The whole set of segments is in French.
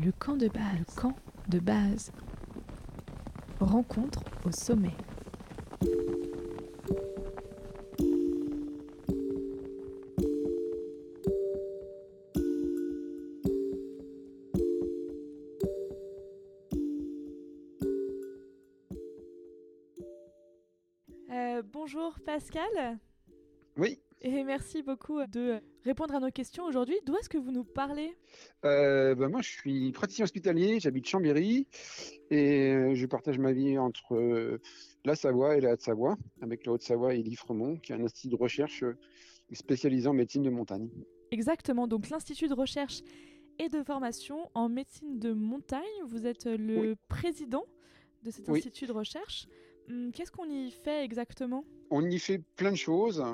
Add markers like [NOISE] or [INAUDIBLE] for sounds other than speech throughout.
Le camp de base. Le camp de base. Rencontre au sommet. Euh, bonjour Pascal. Oui. Et merci beaucoup de répondre à nos questions aujourd'hui. D'où est-ce que vous nous parlez? Euh, ben moi, je suis praticien hospitalier, j'habite Chambéry et euh, je partage ma vie entre euh, la Savoie et la Haute-Savoie, avec la Haute-Savoie et l'IFREMONT, qui est un institut de recherche spécialisé en médecine de montagne. Exactement, donc l'Institut de recherche et de formation en médecine de montagne. Vous êtes le Oui. président de cet Oui. institut de recherche. Hum, Qu'est-ce qu'on y fait exactement? On y fait plein de choses.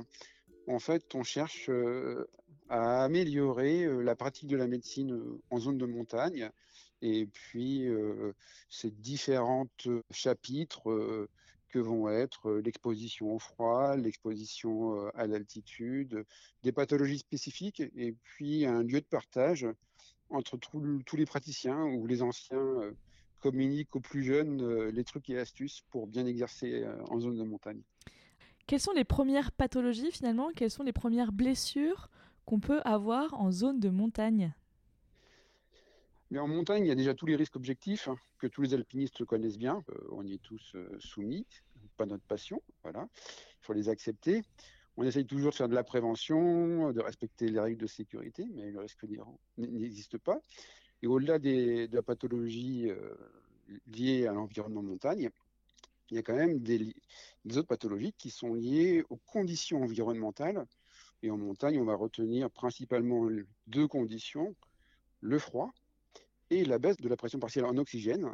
En fait, on cherche euh, à améliorer euh, la pratique de la médecine euh, en zone de montagne. Et puis, euh, ces différents chapitres que vont être l'exposition au froid, l'exposition à l'altitude, des pathologies spécifiques, et puis un lieu de partage entre tous les praticiens ou les anciens communiquent aux plus jeunes les trucs et astuces pour bien exercer en zone de montagne. Quelles sont les premières pathologies finalement? Quelles sont les premières blessures? Qu'on peut avoir en zone de montagne? Mais en montagne, il y a déjà tous les risques objectifs que tous les alpinistes connaissent bien. Euh, on y est tous euh, soumis, pas notre passion. Voilà, il faut les accepter. On essaye toujours de faire de la prévention, de respecter les règles de sécurité, mais le risque n'existe pas. Et au-delà de la pathologie euh, liée à l'environnement montagne, il y a quand même des, des autres pathologies qui sont liées aux conditions environnementales. Et en montagne, on va retenir principalement deux conditions, le froid et la baisse de la pression partielle en oxygène,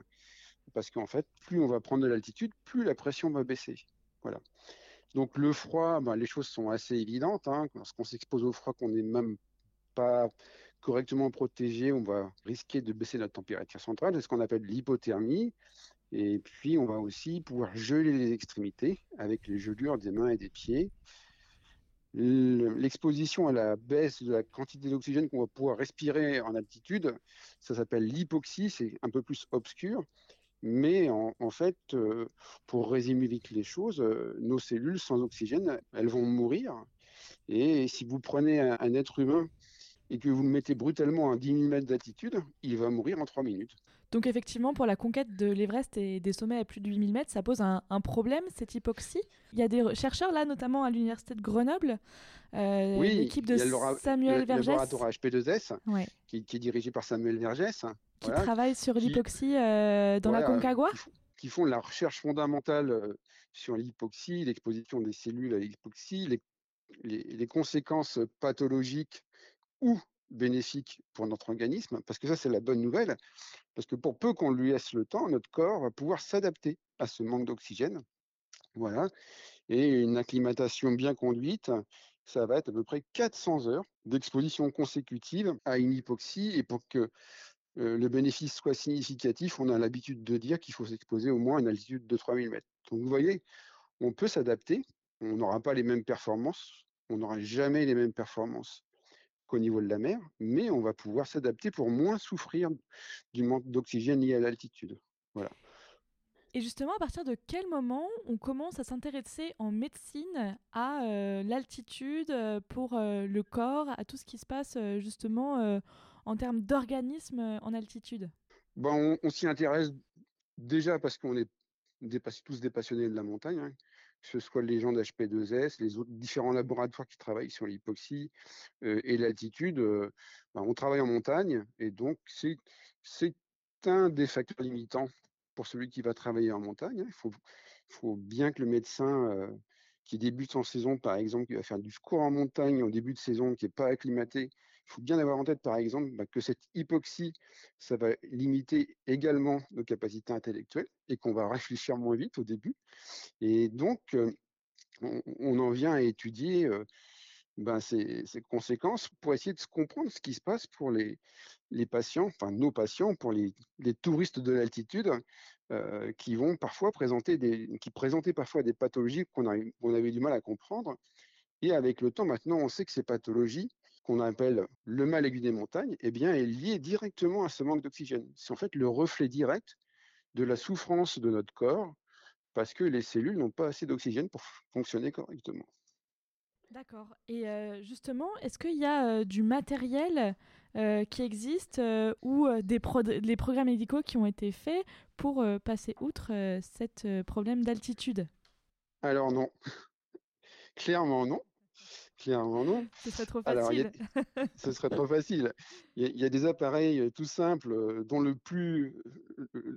parce qu'en fait, plus on va prendre de l'altitude, plus la pression va baisser. Voilà. Donc le froid, ben, les choses sont assez évidentes. Hein. Lorsqu'on s'expose au froid, qu'on n'est même pas correctement protégé, on va risquer de baisser notre température centrale, c'est ce qu'on appelle l'hypothermie. Et puis on va aussi pouvoir geler les extrémités avec les gelures des mains et des pieds. Le- L'exposition à la baisse de la quantité d'oxygène qu'on va pouvoir respirer en altitude, ça s'appelle l'hypoxie, c'est un peu plus obscur. Mais en, fait, euh, pour résumer vite les choses, euh, nos cellules sans oxygène, elles vont mourir. Et si vous prenez un, un être humain et que vous le mettez brutalement à 10 000 mètres d'altitude, il va mourir en 3 minutes. Donc effectivement, pour la conquête de l'Everest et des sommets à plus de 8000 mètres, ça pose un, un problème, cette hypoxie. Il y a des chercheurs là, notamment à l'université de Grenoble, euh, Oui, l'équipe de le Samuel le Vergès, laboratoire HP2S, ouais, qui, qui est dirigé par Samuel Vergès, qui voilà, travaille sur l'hypoxie euh, dans la Concagua. qui font- la recherche fondamentale euh, sur l'hypoxie, l'exposition des cellules à l'hypoxie, les, les- les conséquences pathologiques ou bénéfiques pour notre organisme, parce que ça c'est la bonne nouvelle, parce que pour peu qu'on lui laisse le temps, notre corps va pouvoir s'adapter à ce manque d'oxygène. Voilà. Et une acclimatation bien conduite, ça va être à peu près 400 heures d'exposition consécutive à une hypoxie. Et pour que euh, le bénéfice soit significatif, on a l'habitude de dire qu'il faut s'exposer au moins à une altitude de 3000 mètres. Donc vous voyez, on peut s'adapter, on n'aura pas les mêmes performances, on n'aura jamais les mêmes performances qu'au niveau de la mer, mais on va pouvoir s'adapter pour moins souffrir du manque d'oxygène lié à l'altitude. Et justement, à partir de quel moment on commence à s'intéresser en médecine à euh, l'altitude euh, pour euh, le corps, à tout ce qui se passe justement euh, en termes d'organisme en altitude? Ben, on, on s'y intéresse déjà parce qu'on est tous des passionnés de la montagne, hein, que ce soit les gens d'HP2S, les autres différents laboratoires qui travaillent sur l'hypoxie euh, et l'altitude. euh, ben, on travaille en montagne et donc c'est un des facteurs limitants pour celui qui va travailler en montagne. hein. Il faut, bien que le médecin euh, qui débute en saison, par exemple, qui va faire du secours en montagne en début de saison, qui n'est pas acclimaté, faut bien avoir en tête, par exemple, bah, que cette hypoxie, ça va limiter également nos capacités intellectuelles et qu'on va [LAUGHS] réfléchir moins vite au début. Et donc, euh, on, en vient à étudier euh, ben, ces, ces conséquences pour essayer de comprendre ce qui se passe pour les, patients, enfin nos patients, pour les, touristes de l'altitude, euh, qui vont parfois présenter qui présentaient parfois des pathologies qu'on avait du mal à comprendre. Et avec le temps, maintenant, on sait que ces pathologies, qu'on appelle le mal aigu des montagnes, eh bien, est lié directement à ce manque d'oxygène. C'est en fait le reflet direct de la souffrance de notre corps parce que les cellules n'ont pas assez d'oxygène pour fonctionner correctement. D'accord. Et euh, justement, est-ce qu'il y a euh, du matériel euh, qui existe ou des, des programmes médicaux qui ont été faits pour passer outre ce problème d'altitude? Alors non. [LAUGHS] Clairement non. Ce serait trop facile. [LAUGHS] ce serait trop [LAUGHS] facile. Il y, a, des appareils tout simples dont le plus,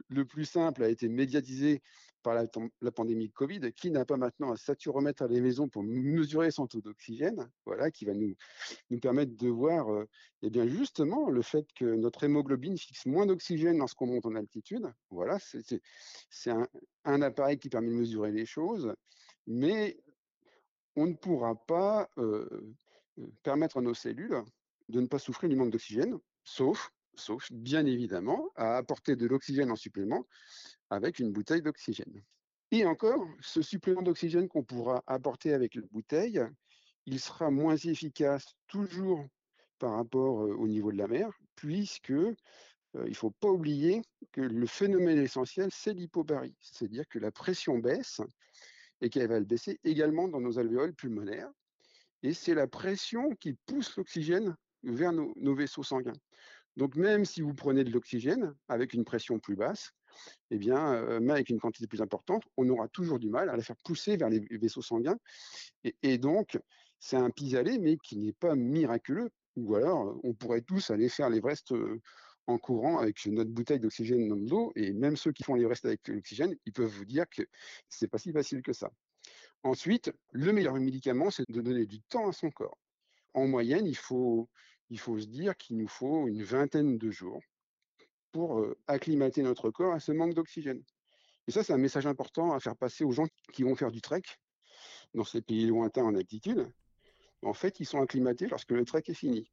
le plus simple a été médiatisé par la, la pandémie de Covid, qui n'a pas maintenant un saturomètre à la maison pour mesurer son taux d'oxygène, voilà, qui va nous, nous permettre de voir, euh, eh bien justement, le fait que notre hémoglobine fixe moins d'oxygène lorsqu'on monte en altitude. Voilà, c'est un, un, appareil qui permet de mesurer les choses, mais on ne pourra pas permettre à nos cellules de ne pas souffrir du manque d'oxygène, sauf sauf bien évidemment à apporter de l'oxygène en supplément avec une bouteille d'oxygène. Et encore, ce supplément d'oxygène qu'on pourra apporter avec la bouteille, il sera moins efficace toujours par rapport au niveau de la mer, puisque il ne faut pas oublier que le phénomène essentiel, c'est l'hypobarie, c'est-à-dire que la pression baisse et qu'elle va le baisser également dans nos alvéoles pulmonaires. Et c'est la pression qui pousse l'oxygène vers nos vaisseaux sanguins. Donc même si vous prenez de l'oxygène avec une pression plus basse, eh bien, euh, même avec une quantité plus importante, on aura toujours du mal à la faire pousser vers les vaisseaux sanguins. Et, donc, c'est un pis-aller, mais qui n'est pas miraculeux. Ou alors, on pourrait tous aller faire l'Everest euh, en courant avec notre bouteille d'oxygène dans le dos. Et même ceux qui font l'Everest avec l'oxygène, ils peuvent vous dire que c'est pas si facile que ça. Ensuite, le meilleur médicament, c'est de donner du temps à son corps. En moyenne, il faut il faut se dire qu'il nous faut une vingtaine de jours pour acclimater notre corps à ce manque d'oxygène. Et ça, c'est un message important à faire passer aux gens qui vont faire du trek dans ces pays lointains en altitude. En fait, ils sont acclimatés lorsque le trek est fini.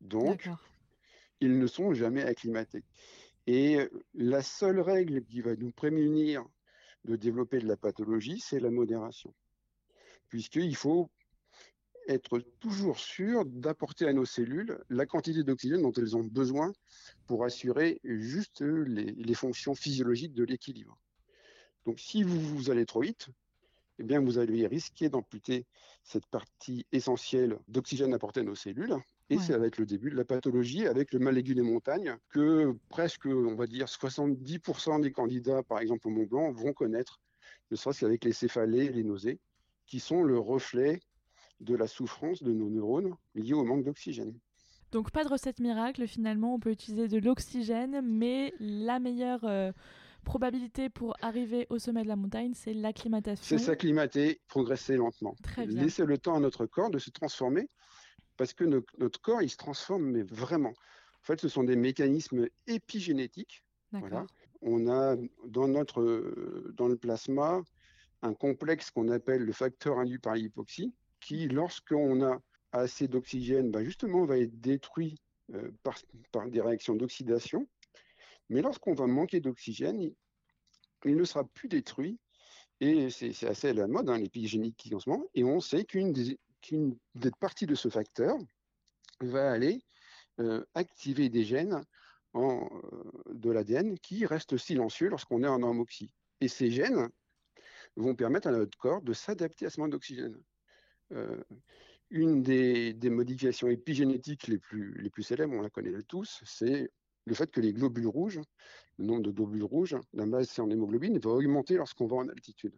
Donc, ils ne sont jamais acclimatés. Et la seule règle qui va nous prémunir de développer de la pathologie, c'est la modération. Puisqu'il faut être toujours sûr d'apporter à nos cellules la quantité d'oxygène dont elles ont besoin pour assurer juste les, fonctions physiologiques de l'équilibre. Donc si vous, vous allez trop vite, eh bien vous allez risquer d'amputer cette partie essentielle d'oxygène apporté à nos cellules. Et ça va être le début de la pathologie avec le mal aigu des montagnes que presque, on va dire, 70% des candidats, par exemple au Mont Blanc, vont connaître, ne serait-ce qu'avec les céphalées et les nausées, qui sont le reflet de la souffrance de nos neurones liées au manque d'oxygène. Donc pas de recette miracle, finalement on peut utiliser de l'oxygène, mais la meilleure euh, probabilité pour arriver au sommet de la montagne, c'est l'acclimatation. C'est s'acclimater, progresser lentement. Très Laisser le temps à notre corps de se transformer, parce que notre corps, il se transforme, mais vraiment. En fait, ce sont des mécanismes épigénétiques. Voilà. On a dans, notre, dans le plasma un complexe qu'on appelle le facteur induit par l'hypoxie, qui, lorsqu'on a assez d'oxygène, ben justement, va être détruit euh, par, des réactions d'oxydation. Mais lorsqu'on va manquer d'oxygène, il, ne sera plus détruit. Et c'est assez à la mode, hein, l'épigénétique en ce moment. Et on sait qu'une des, parties de ce facteur va aller euh, activer des gènes euh, de l'ADN qui restent silencieux lorsqu'on est en homoxie. Et ces gènes vont permettre à notre corps de s'adapter à ce manque d'oxygène. Euh, une des, modifications épigénétiques les plus, les plus célèbres, on la connaît tous, c'est le fait que les globules rouges, le nombre de globules rouges, la masse en hémoglobine, va augmenter lorsqu'on va en altitude.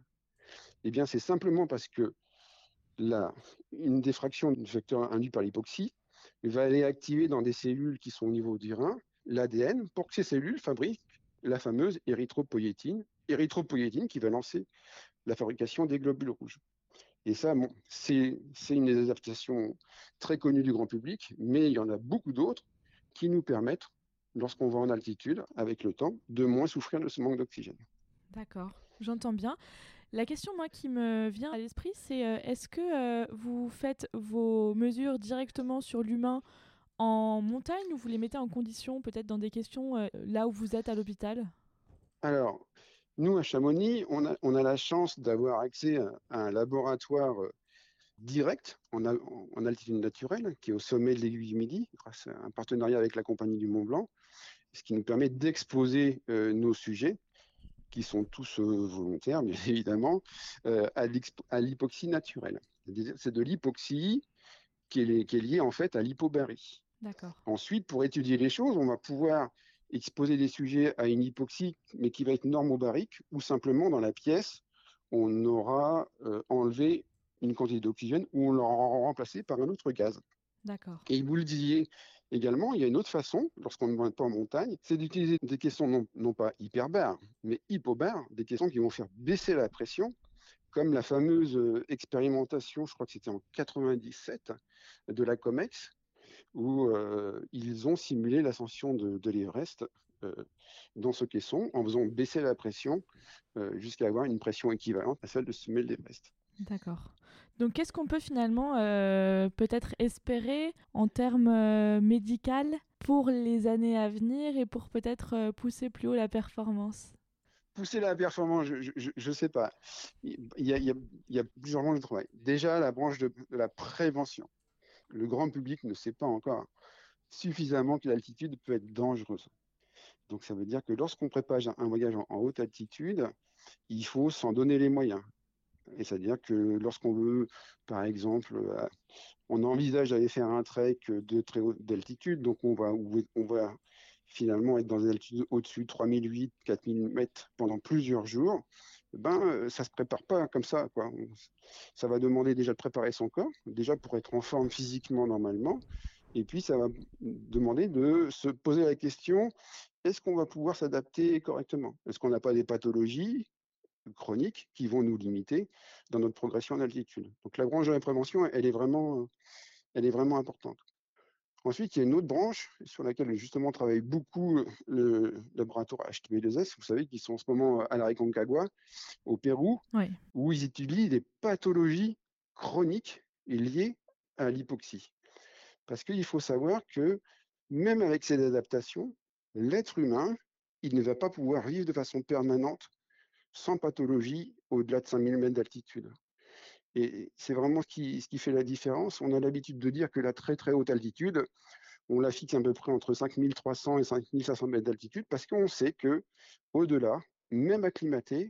Eh bien, c'est simplement parce que la, une défraction du facteur induit par l'hypoxie va aller activer dans des cellules qui sont au niveau du rein l'ADN pour que ces cellules fabriquent la fameuse érythropoïétine, érythropoïétine qui va lancer la fabrication des globules rouges. Et ça, c'est une des adaptations très connues du grand public, mais il y en a beaucoup d'autres qui nous permettent, lorsqu'on va en altitude, avec le temps, de moins souffrir de ce manque d'oxygène. D'accord, j'entends bien. La question, moi, qui me vient à l'esprit, c'est euh, est-ce que euh, vous faites vos mesures directement sur l'humain en montagne ou vous les mettez en condition, peut-être dans des questions euh, là où vous êtes à l'hôpital? Alors, nous, à Chamonix, on a, la chance d'avoir accès à, un laboratoire direct en, altitude naturelle, qui est au sommet de l'aiguille du Midi, grâce à un partenariat avec la Compagnie du Mont Blanc, ce qui nous permet d'exposer euh, nos sujets, qui sont tous euh, volontaires, bien [LAUGHS] évidemment, euh, à l'hypoxie naturelle. C'est de l'hypoxie qui, qui, est liée en fait à l'hypobarie. Ensuite, pour étudier les choses, on va pouvoir exposer des sujets à une hypoxie, mais qui va être normobarique, ou simplement dans la pièce, on aura enlevé une quantité d'oxygène ou on l'aura remplacé par un autre gaz. D'accord. Et vous le disiez également, il y a une autre façon, lorsqu'on ne va pas en montagne, c'est d'utiliser des caissons non, pas hyperbares, mais hypobares, des caissons qui vont faire baisser la pression, comme la fameuse euh, expérimentation, je crois que c'était en 97, de la COMEX, où euh, ils ont simulé l'ascension de, l'Everest euh, dans ce caisson en faisant baisser la pression jusqu'à avoir une pression équivalente à celle de sommet de l'Everest. D'accord. Donc, qu'est-ce qu'on peut finalement euh, peut-être espérer en termes euh, médicaux pour les années à venir et pour peut-être euh, pousser plus haut la performance? Pousser la performance, je ne sais pas. Il y, a, il, y a, plusieurs branches de travail. Déjà, la branche de, la prévention. Le grand public ne sait pas encore suffisamment que l'altitude peut être dangereuse. Donc, ça veut dire que lorsqu'on prépare un voyage en haute altitude, il faut s'en donner les moyens. Et c'est-à-dire que lorsqu'on veut, par exemple, euh, on envisage d'aller faire un trek de très haute altitude, donc on va, finalement être dans des altitudes au-dessus de 3008, 4000 mètres pendant plusieurs jours, ben, euh, ça se prépare pas comme ça. Ça va demander déjà de préparer son corps, déjà pour être en forme physiquement normalement, et puis ça va demander de se poser la question, est-ce qu'on va pouvoir s'adapter correctement? Est-ce qu'on n'a pas des pathologies? Chroniques qui vont nous limiter dans notre progression en altitude. Donc la branche de la prévention, elle est vraiment, elle est vraiment importante. Ensuite, il y a une autre branche sur laquelle justement travaille beaucoup le laboratoire HTB2S. Vous savez qu'ils sont en ce moment à la Reconcagua, au Pérou, où ils étudient des pathologies chroniques liées à l'hypoxie. Parce qu'il faut savoir que même avec ces adaptations, l'être humain, il ne va pas pouvoir vivre de façon permanente sans pathologie au-delà de 5000 mètres d'altitude. Et c'est vraiment ce qui, fait la différence. On a l'habitude de dire que la très très haute altitude, on la fixe à peu près entre 5300 et 5500 mètres d'altitude parce qu'on sait que au-delà, même acclimaté,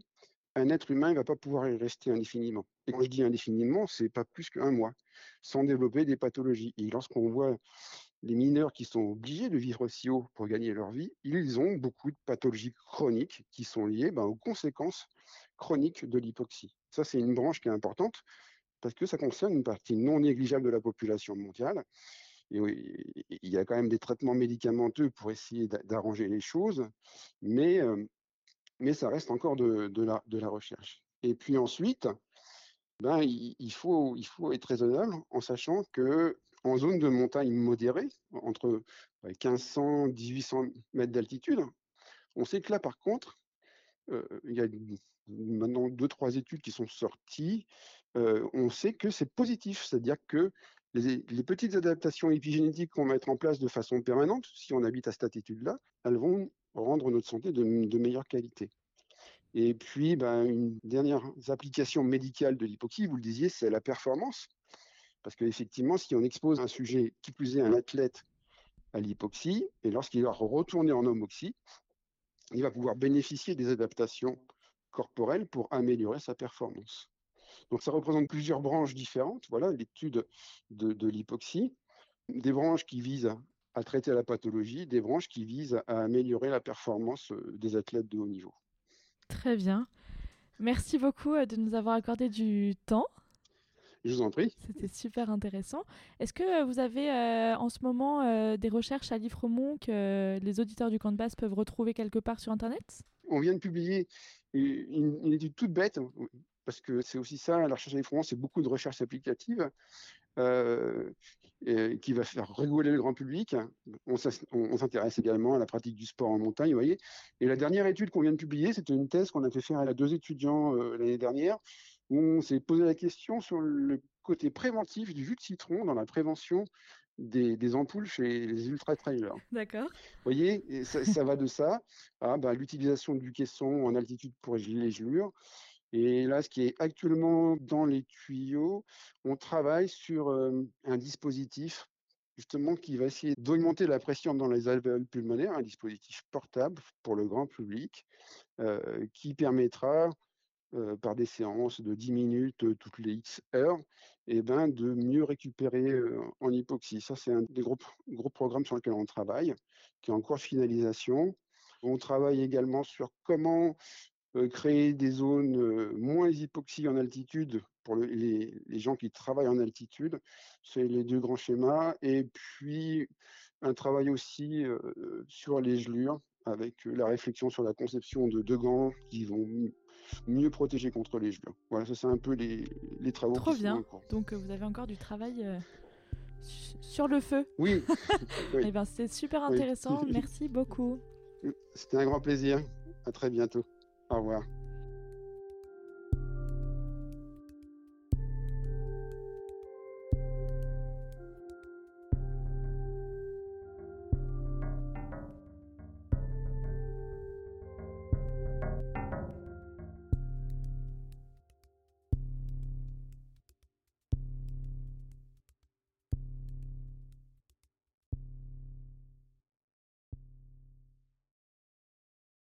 un être humain ne va pas pouvoir y rester indéfiniment. Et quand je dis indéfiniment, c'est pas plus qu'un mois, sans développer des pathologies. Et lorsqu'on voit les mineurs qui sont obligés de vivre si haut pour gagner leur vie, ils ont beaucoup de pathologies chroniques qui sont liées ben, aux conséquences chroniques de l'hypoxie. Ça, c'est une branche qui est importante parce que ça concerne une partie non négligeable de la population mondiale. Et il y a quand même des traitements médicamenteux pour essayer d'arranger les choses, mais, euh, mais ça reste encore de, la, de la recherche. Et puis ensuite, ben, il, faut, il faut être raisonnable en sachant que en zone de montagne modérée, entre 1500 et 1800 mètres d'altitude. On sait que là, par contre, euh, il y a maintenant deux, trois études qui sont sorties. Euh, on sait que c'est positif, c'est-à-dire que les, petites adaptations épigénétiques qu'on va mettre en place de façon permanente, si on habite à cette altitude-là, elles vont rendre notre santé de, meilleure qualité. Et puis, ben, une dernière application médicale de l'hypoxie, vous le disiez, c'est la performance. Parce qu'effectivement, si on expose un sujet, qui plus est un athlète, à l'hypoxie, et lorsqu'il va retourner en homoxie, il va pouvoir bénéficier des adaptations corporelles pour améliorer sa performance. Donc ça représente plusieurs branches différentes. Voilà l'étude de, l'hypoxie. Des branches qui visent à traiter la pathologie, des branches qui visent à améliorer la performance euh, des athlètes de haut niveau. Très bien. Merci beaucoup euh, de nous avoir accordé du temps. Je vous en prie. C'était super intéressant. Est-ce que euh, vous avez euh, en ce moment euh, des recherches à l'IFREMONT que les auditeurs du camp de base peuvent retrouver quelque part sur Internet? On vient de publier une, étude toute bête, parce que c'est aussi ça, la recherche à l'IFREMONT, c'est beaucoup de recherches applicatives. qui va faire rigoler le grand public. On, s'intéresse également à la pratique du sport en montagne, vous voyez. Et la dernière étude qu'on vient de publier, c'était une thèse qu'on a fait faire à deux étudiants l'année dernière on s'est posé la question sur le côté préventif du jus de citron dans la prévention des, ampoules chez les ultra-trailers. [LAUGHS] D'accord. Vous voyez, ça, va de ça à bah, l'utilisation du caisson en altitude pour les gelures, Et là, ce qui est actuellement dans les tuyaux, on travaille sur un dispositif justement qui va essayer d'augmenter la pression dans les alvéoles pulmonaires, un dispositif portable pour le grand public qui permettra par des séances de 10 minutes toutes les X heures, et ben, de mieux récupérer en hypoxie. Ça, c'est un des gros, gros programmes sur lesquels on travaille, qui est en cours de finalisation. On travaille également sur comment créer des zones moins hypoxie en altitude pour les, gens qui travaillent en altitude. C'est les deux grands schémas. Et puis, un travail aussi sur les gelures, avec la réflexion sur la conception de deux gants qui vont mieux protéger contre les gelures. Voilà, ça c'est un peu les, les travaux. Trop bien. Donc vous avez encore du travail sur le feu. Oui. [LAUGHS] oui. Eh ben, c'est super intéressant. [LAUGHS] Merci beaucoup. C'était un grand plaisir. À très bientôt. Au revoir.